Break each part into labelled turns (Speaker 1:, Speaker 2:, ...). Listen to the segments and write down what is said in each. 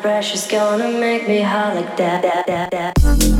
Speaker 1: Pressure's gonna make me hot like that, that, that, that.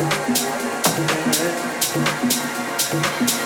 Speaker 2: Thank you.